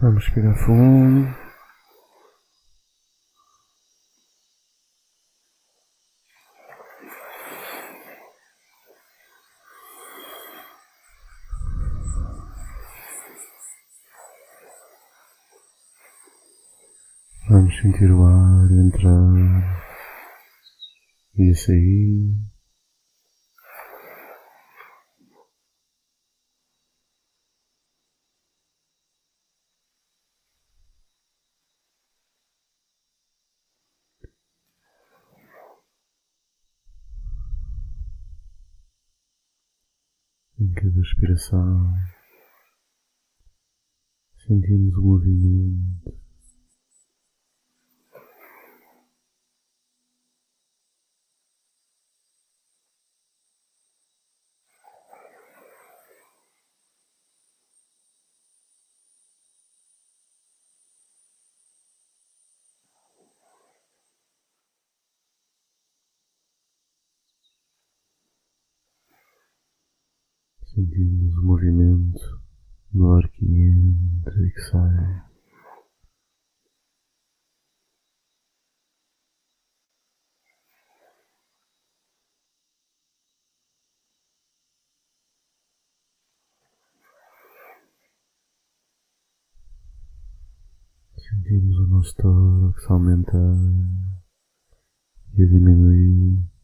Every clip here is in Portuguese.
Vamos respirar fundo. Vamos sentir o ar entrar e sair. Em cada respiração, sentimos o movimento Sentimos o movimento no ar que entra e que sai. Sentimos o nosso tórax aumentar e diminuir.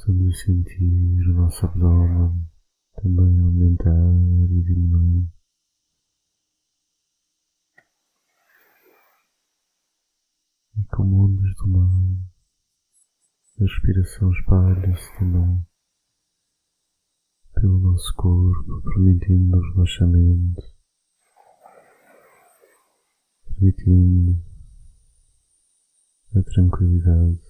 Começamos a sentir o nosso abdômen também aumentar e diminuir. E como ondas do mar, a respiração espalha-se também pelo nosso corpo, permitindo o relaxamento, permitindo a tranquilidade.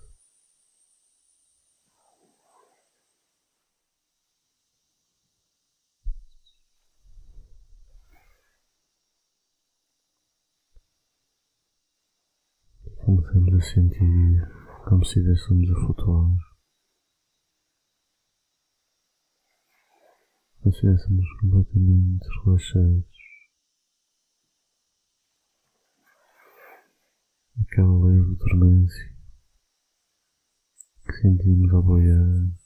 Começamos a sentir como se estivéssemos a flutuar. Como se estivéssemos completamente relaxados. Aquela leve dormência que sentimos ao boiar.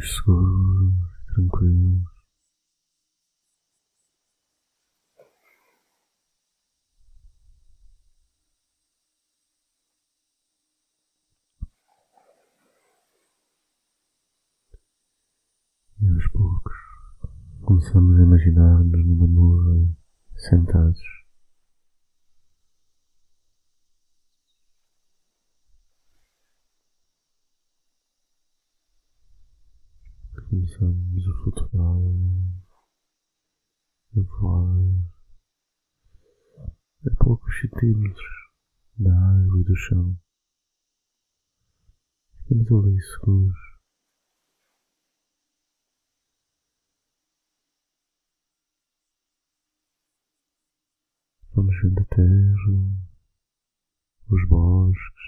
Sentimos seguros, tranquilos. E aos poucos começamos a imaginar-nos numa nuvem, sentados. Começamos a flutuar, a voar, a poucos centímetros da água e do chão. Ficamos ali seguros. Vamos vendo a terra, os bosques,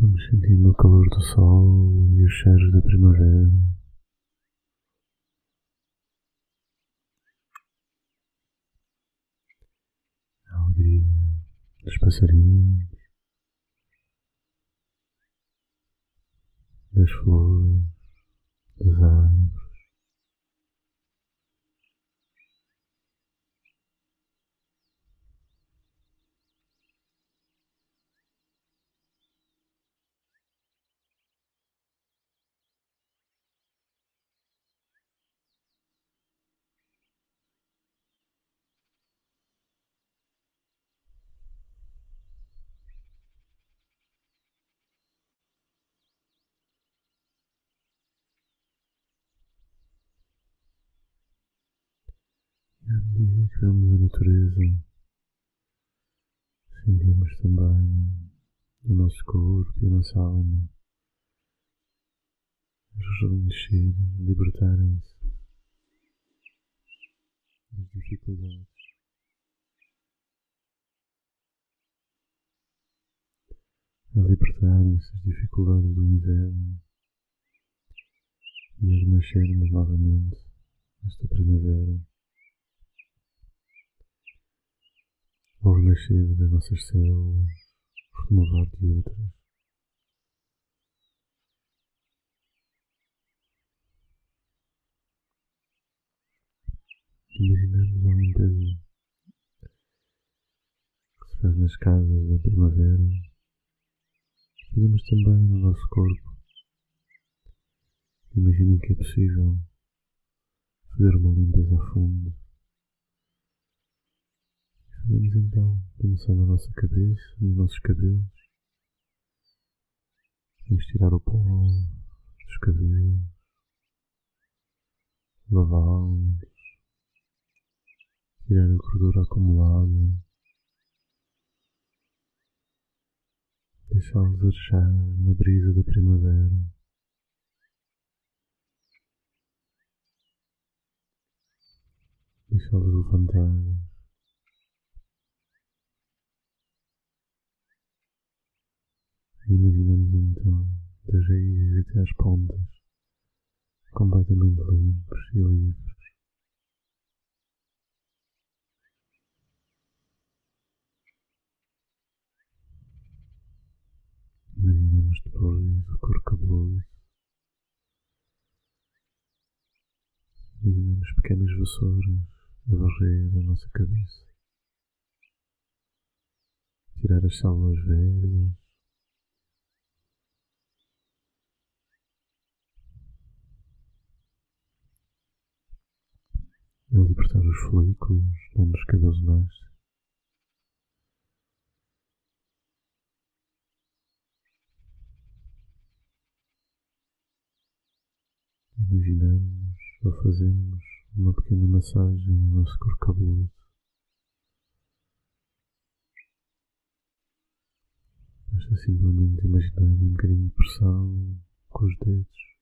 Vamos sentindo o calor do sol e os cheiros da primavera. A alegria dos passarinhos, das flores, das árvores. medida que vemos a natureza, sentimos também o nosso corpo e a nossa alma rejuvenescer e libertarem-se das dificuldades. A libertarem-se das dificuldades do inverno e a renascermos novamente nesta primavera. Ao renascer das nossas células, renovar de outras. Imaginamos a limpeza que se faz nas casas da primavera. Fazemos também no nosso corpo. Imaginem que é possível fazer uma limpeza a fundo. Fazemos então, começando na nossa cabeça, nos nossos cabelos. Vamos tirar o pó dos cabelos, lavá-los, tirar a gordura acumulada, deixá-los arejar na brisa da primavera. Deixá-los levantar. E então, das raízes até às pontas, completamente limpos e livres. Imaginamos depois o couro cabeludo. Imaginamos pequenas vassouras a varrer a nossa cabeça. Tirar as células velhas. E libertar os folículos onde os cabelos nascem. Imaginamos ou fazemos uma pequena massagem no nosso corpo cabeludo. Basta simplesmente imaginar um bocadinho de pressão com os dedos.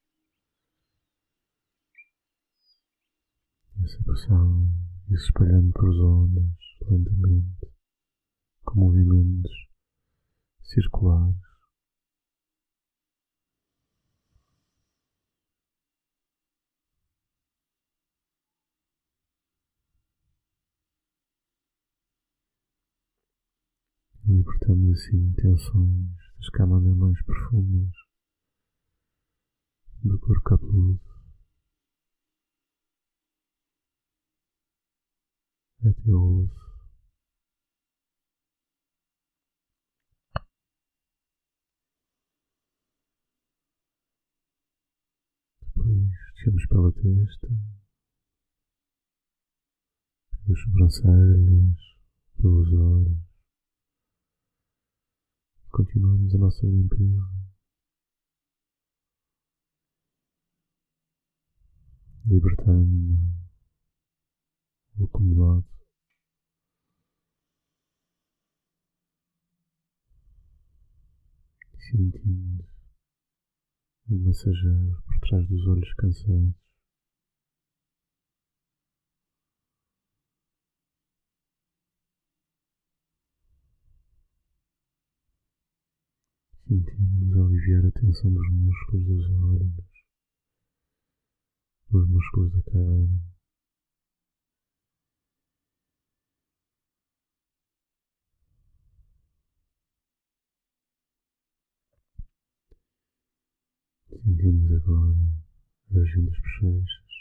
Essa pressão se espalhando por zonas lentamente, com movimentos circulares. Libertamos assim tensões das camadas mais profundas do corpo cabeludo o osso. Depois descemos pela testa, pelas sobrancelhas, pelos olhos. Continuamos a nossa limpeza. Libertando o acumulado. E sentindo o massagear por trás dos olhos cansados. Sentimos aliviar a tensão dos músculos dos olhos, dos músculos da cara. Sentimos agora a região das bochechas,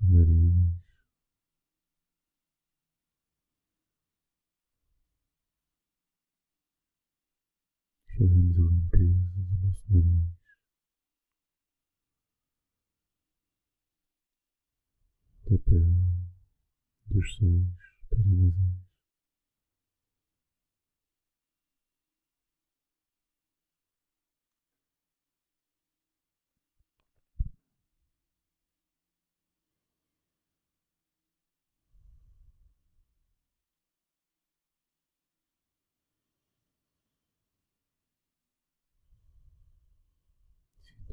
o nariz, Fazemos a limpeza do nosso nariz. Da pele, dos seios perinasais.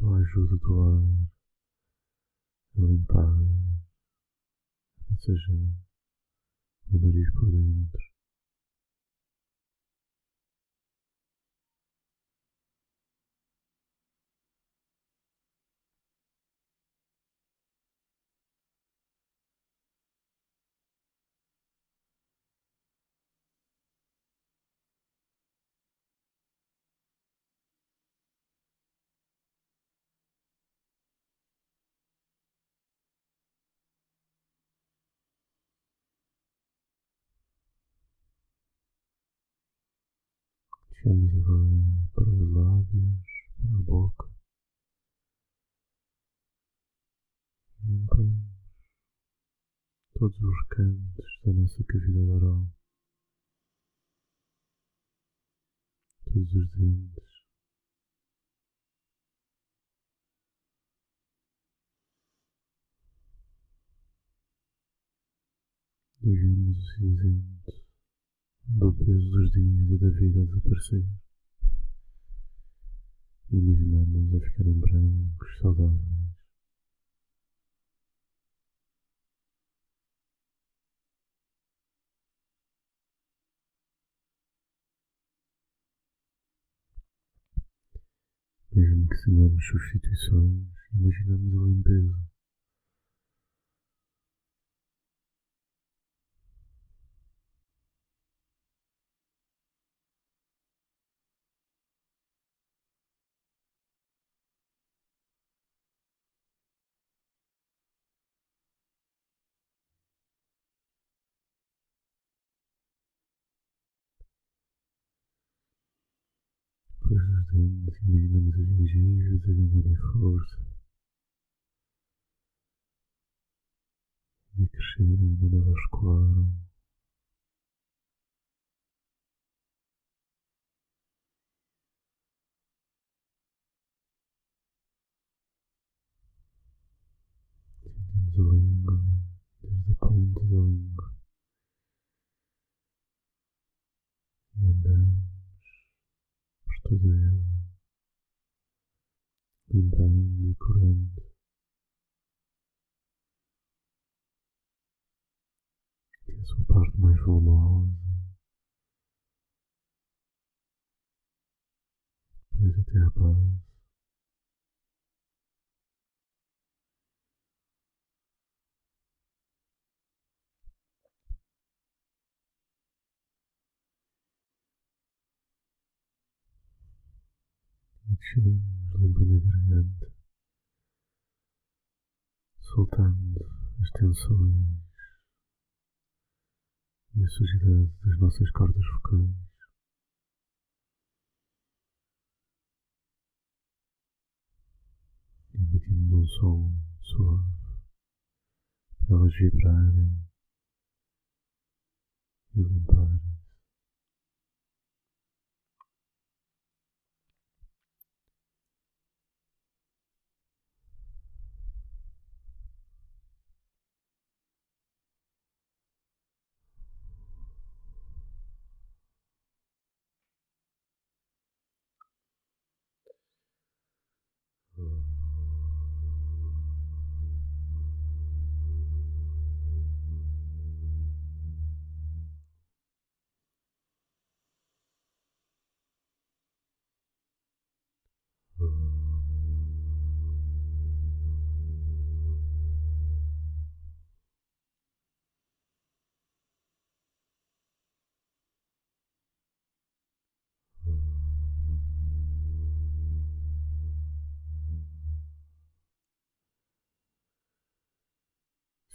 A ajuda do ar a limpar, ou seja, o nariz por dentro. Chegamos agora para os lábios, para a boca. Limpamos todos os cantos da nossa cavidade oral, todos os dentes. E vemos o cinzento do peso dos dias e da vida a desaparecer. Imaginamos a ficarem brancos, saudáveis. Mesmo que tenhamos substituições, imaginamos a limpeza. Depois dos imaginamos as gengivas a ganharem força. E a crescerem onde elas colaram. Sentimos a língua desde a ponta da língua. E andamos toda ela, limpando e curando. Até a sua parte mais volumosa, depois até a base. e descemos limpando a garganta, soltando as tensões e a sujidade das nossas cordas vocais. Emitimos um som suave para elas vibrarem e limparem.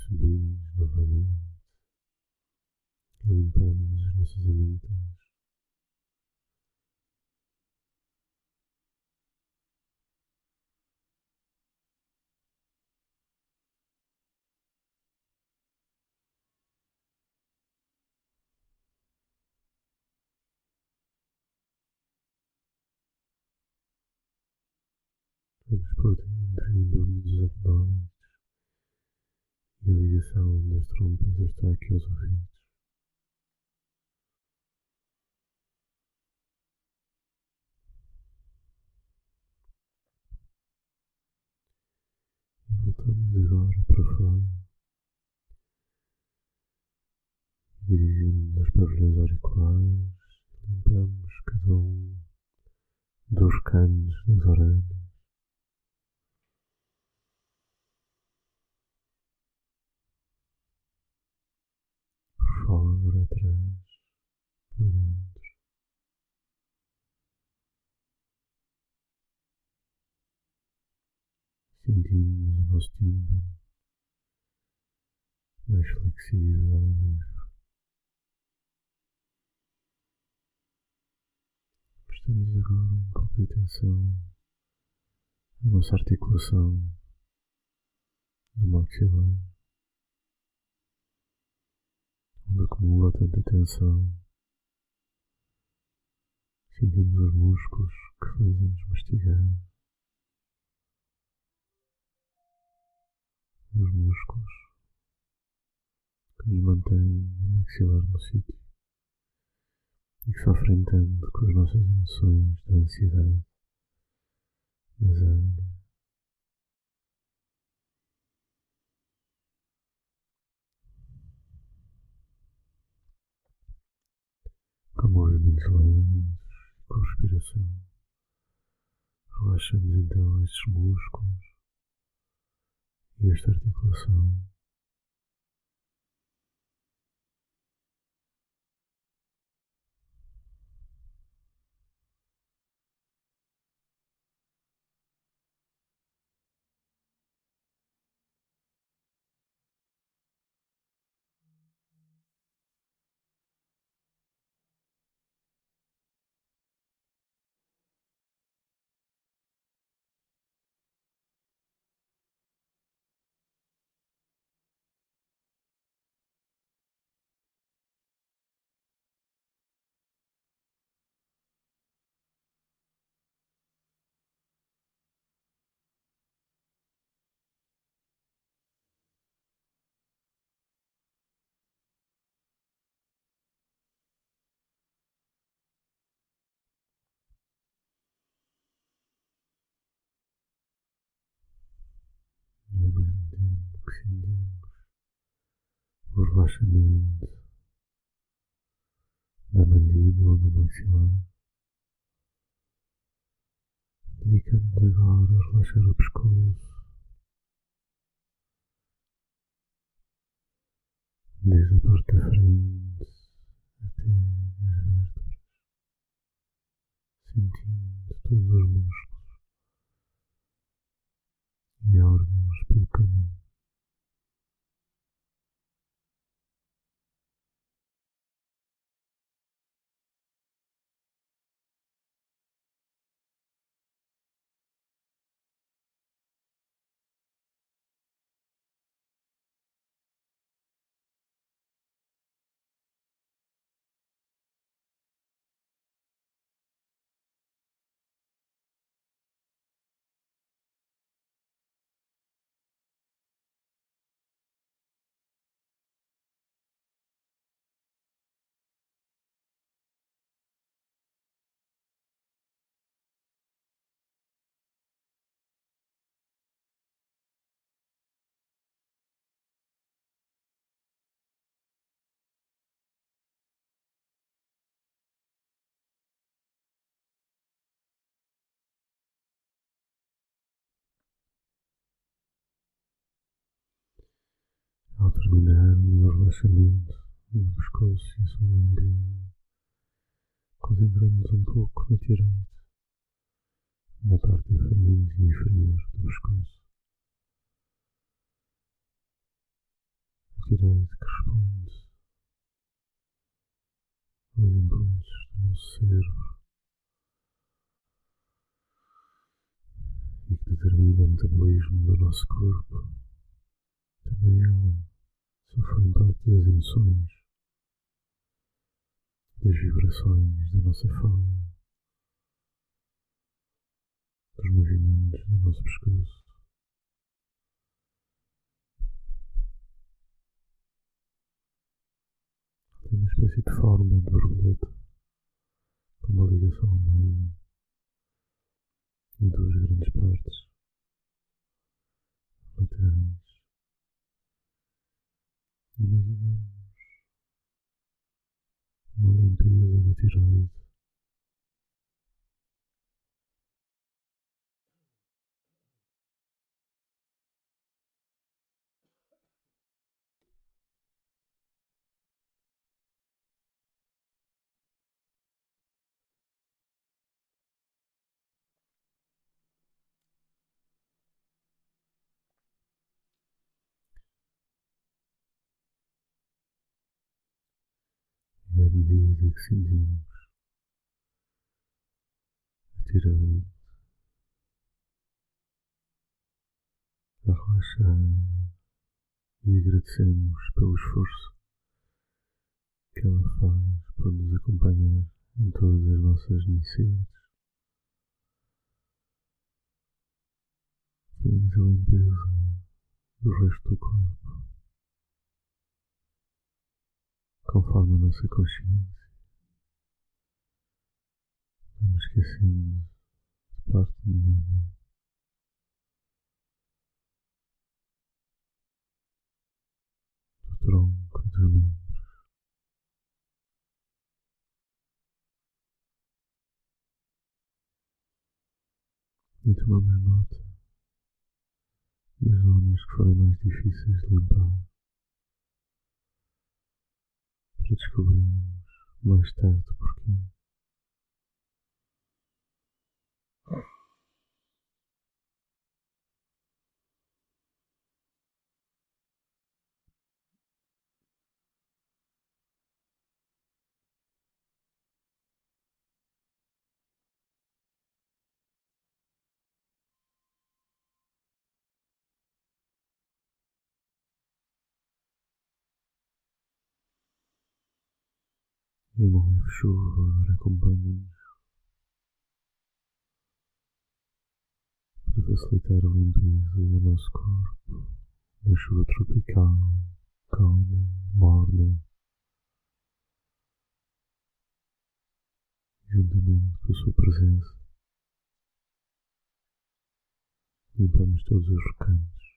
Subimos novamente limpamos as nossas amígdalas. Vamos por dentro e limpamos os adenoides e a ligação das trompas está aqui aos ouvidos. Voltamos agora para fora. Dirigimos os pavilhões auriculares e limpamos cada um dos canos das orelhas. Por fora, atrás, por dentro. Sentimos o nosso tímpano mais flexível e livre. Prestamos agora um pouco de atenção à nossa articulação do maxilar, onde acumula tanta tensão. Sentimos os músculos que fazem-nos mastigar. Os músculos que nos mantêm o maxilar no sítio e que sofrem tanto com as nossas emoções da ansiedade, da zanga. Com movimentos lentos e com respiração, relaxamos então estes músculos e esta articulação. Que sentimos o relaxamento da mandíbula do maxilar, dedicamos agora a relaxar o pescoço, desde a parte da frente até as vértebras, sentindo todos os músculos e órgãos pelo caminho. Ao terminarmos o relaxamento do pescoço e a sua limpeza, concentramos um pouco na tireoide, na parte frente e inferior do pescoço. A tireoide que responde aos impulsos do nosso cérebro e que determina o metabolismo do nosso corpo. Também ela sofre o impacto das emoções, das vibrações da nossa fala, dos movimentos do nosso pescoço. Tem uma espécie de forma de borboleta, com uma ligação ao meio e duas grandes partes laterais Imaginamos uma limpeza da tiroide. Medida que sentimos. A tiroide a relaxar e agradecemos pelo esforço que ela faz por nos acompanhar em todas as nossas necessidades. Fazemos a limpeza do resto do corpo, conforme a nossa consciência, não nos esquecendo de parte nenhuma. do tronco dos membros. E tomamos nota das zonas que forem mais difíceis de limpar para descobrirmos mais tarde porquê. E leve chuva acompanha-nos para facilitar a limpeza do nosso corpo. Uma chuva tropical, calma, morna, juntamente com a sua presença, limpamos todos os recantos.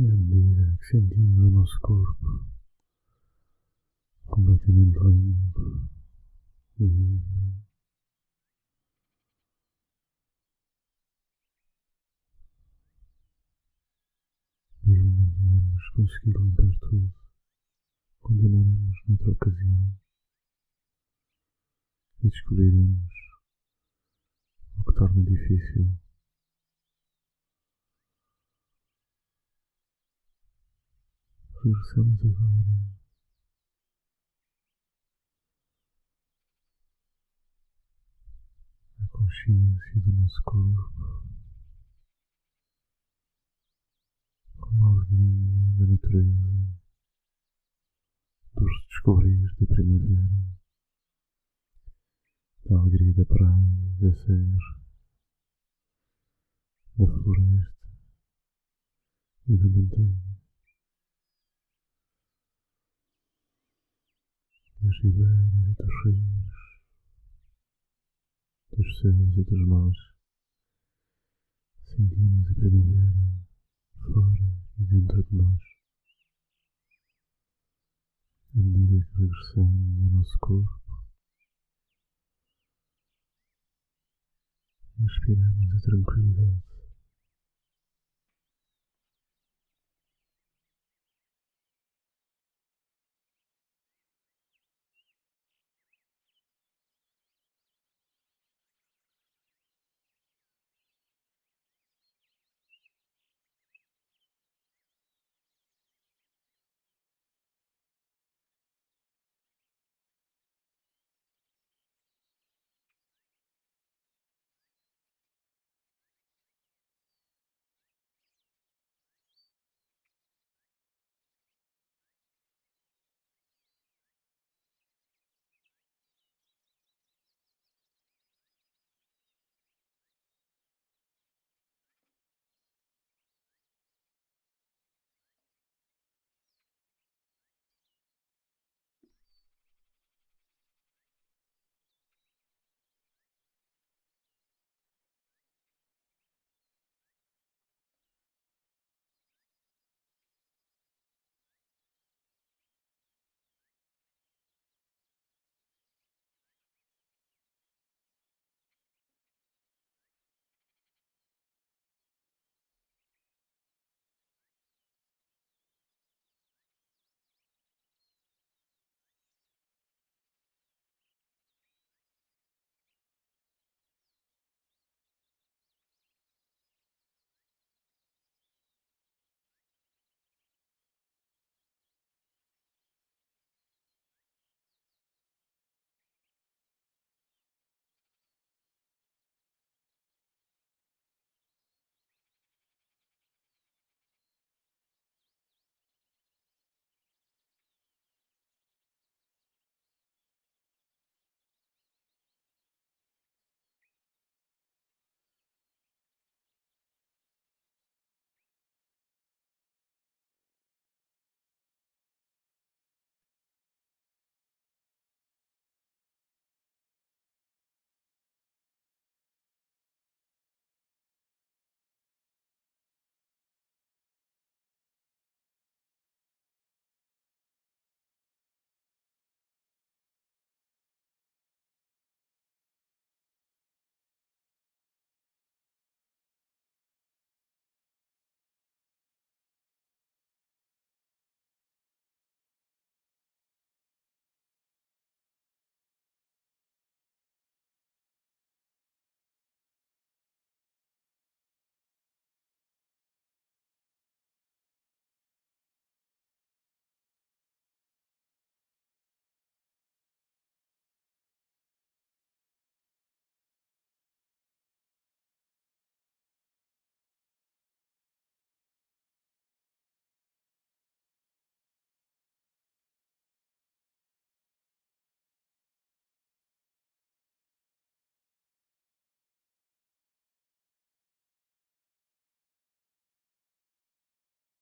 E à medida que sentimos o nosso corpo completamente limpo, livre, mesmo não tenhamos conseguido limpar tudo, continuaremos noutra ocasião e descobriremos o que torna difícil regressamos agora. À consciência do nosso corpo, com a alegria da natureza, dos descobrir da primavera, da alegria da praia, da serra, da floresta. E da montanha. Das ribeiras e dos rios, dos céus e dos mares. Sentimos a primavera fora e dentro de nós. À medida que regressamos ao nosso corpo, inspiramos a tranquilidade.